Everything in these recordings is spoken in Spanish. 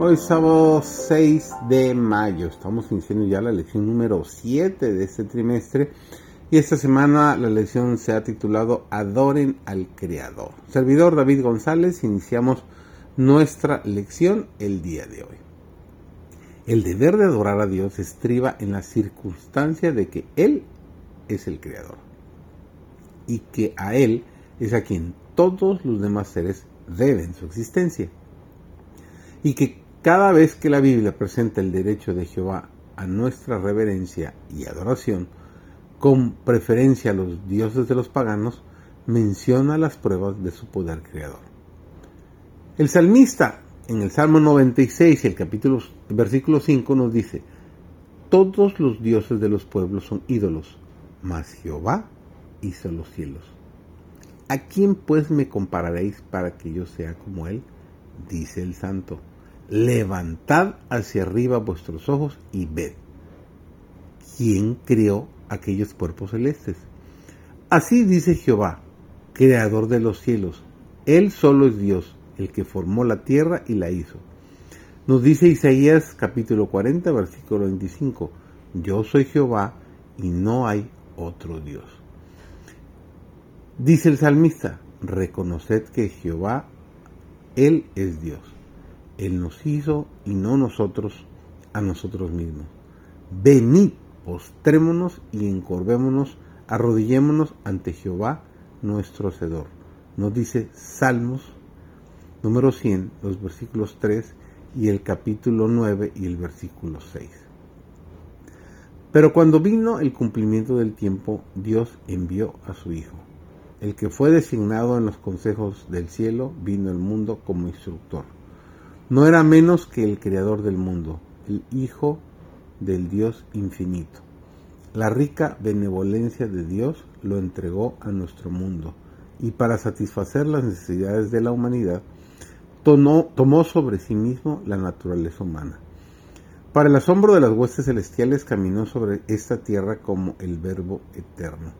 Hoy sábado 6 de mayo, estamos iniciando ya la lección número 7 de este trimestre y esta semana la lección se ha titulado Adoren al Creador. Servidor David González, iniciamos nuestra lección el día de hoy. El deber de adorar a Dios estriba en la circunstancia de que Él es el Creador y que a Él es a quien todos los demás seres deben su existencia y que cada vez que la Biblia presenta el derecho de Jehová a nuestra reverencia y adoración, con preferencia a los dioses de los paganos, menciona las pruebas de su poder creador. El salmista en el Salmo 96, el capítulo versículo 5 nos dice: Todos los dioses de los pueblos son ídolos, mas Jehová hizo los cielos. ¿A quién pues me compararéis para que yo sea como él? dice el santo levantad hacia arriba vuestros ojos y ved. ¿Quién creó aquellos cuerpos celestes? Así dice Jehová, creador de los cielos. Él solo es Dios, el que formó la tierra y la hizo. Nos dice Isaías capítulo 40, versículo 25, Yo soy Jehová y no hay otro Dios. Dice el salmista, reconoced que Jehová, Él es Dios. Él nos hizo y no nosotros a nosotros mismos. Venid, postrémonos y encorvémonos, arrodillémonos ante Jehová nuestro Hacedor. Nos dice Salmos número 100, los versículos 3 y el capítulo 9 y el versículo 6. Pero cuando vino el cumplimiento del tiempo, Dios envió a su Hijo. El que fue designado en los consejos del cielo vino al mundo como instructor no era menos que el creador del mundo, el Hijo del Dios infinito. La rica benevolencia de Dios lo entregó a nuestro mundo y para satisfacer las necesidades de la humanidad tomó, sobre sí mismo la naturaleza humana. Para el asombro de las huestes celestiales caminó sobre esta tierra como el Verbo eterno.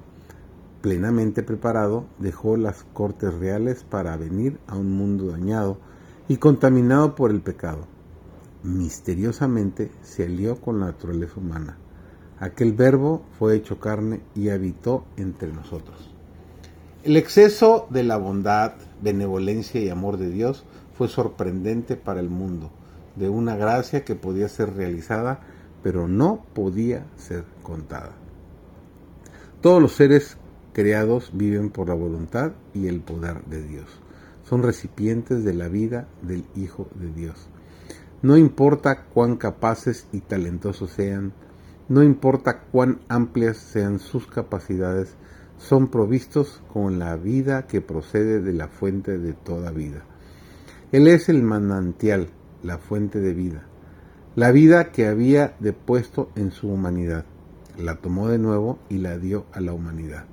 Plenamente preparado, dejó las cortes reales para venir a un mundo dañado y contaminado por el pecado. Misteriosamente se alió con la naturaleza humana. Aquel verbo fue hecho carne y habitó entre nosotros. El exceso de la bondad, benevolencia y amor de Dios fue sorprendente para el mundo, de una gracia que podía ser realizada, pero no podía ser contada. Todos los seres creados viven por la voluntad y el poder de Dios son recipientes de la vida del Hijo de Dios. No importa cuán capaces y talentosos sean, no importa cuán amplias sean sus capacidades, son provistos con la vida que procede de la fuente de toda vida. Él es el manantial, la fuente de vida, la vida que había depuesto en su humanidad. La tomó de nuevo y la dio a la humanidad.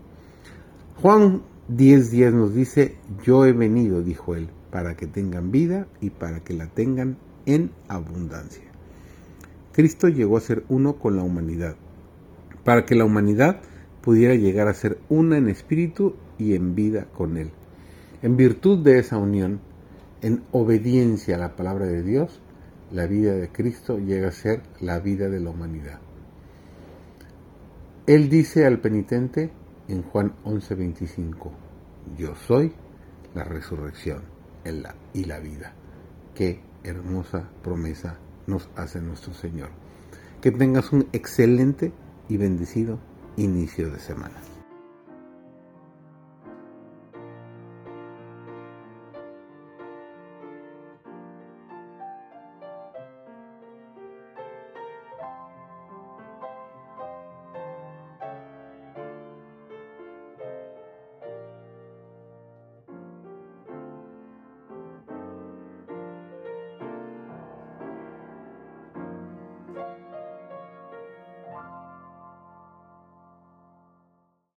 Juan 10.10 nos dice, yo he venido, dijo él, para que tengan vida y para que la tengan en abundancia. Cristo llegó a ser uno con la humanidad, para que la humanidad pudiera llegar a ser una en espíritu y en vida con Él. En virtud de esa unión, en obediencia a la palabra de Dios, la vida de Cristo llega a ser la vida de la humanidad. Él dice al penitente, en Juan 11:25, yo soy la resurrección y la vida. Qué hermosa promesa nos hace nuestro Señor. Que tengas un excelente y bendecido inicio de semana.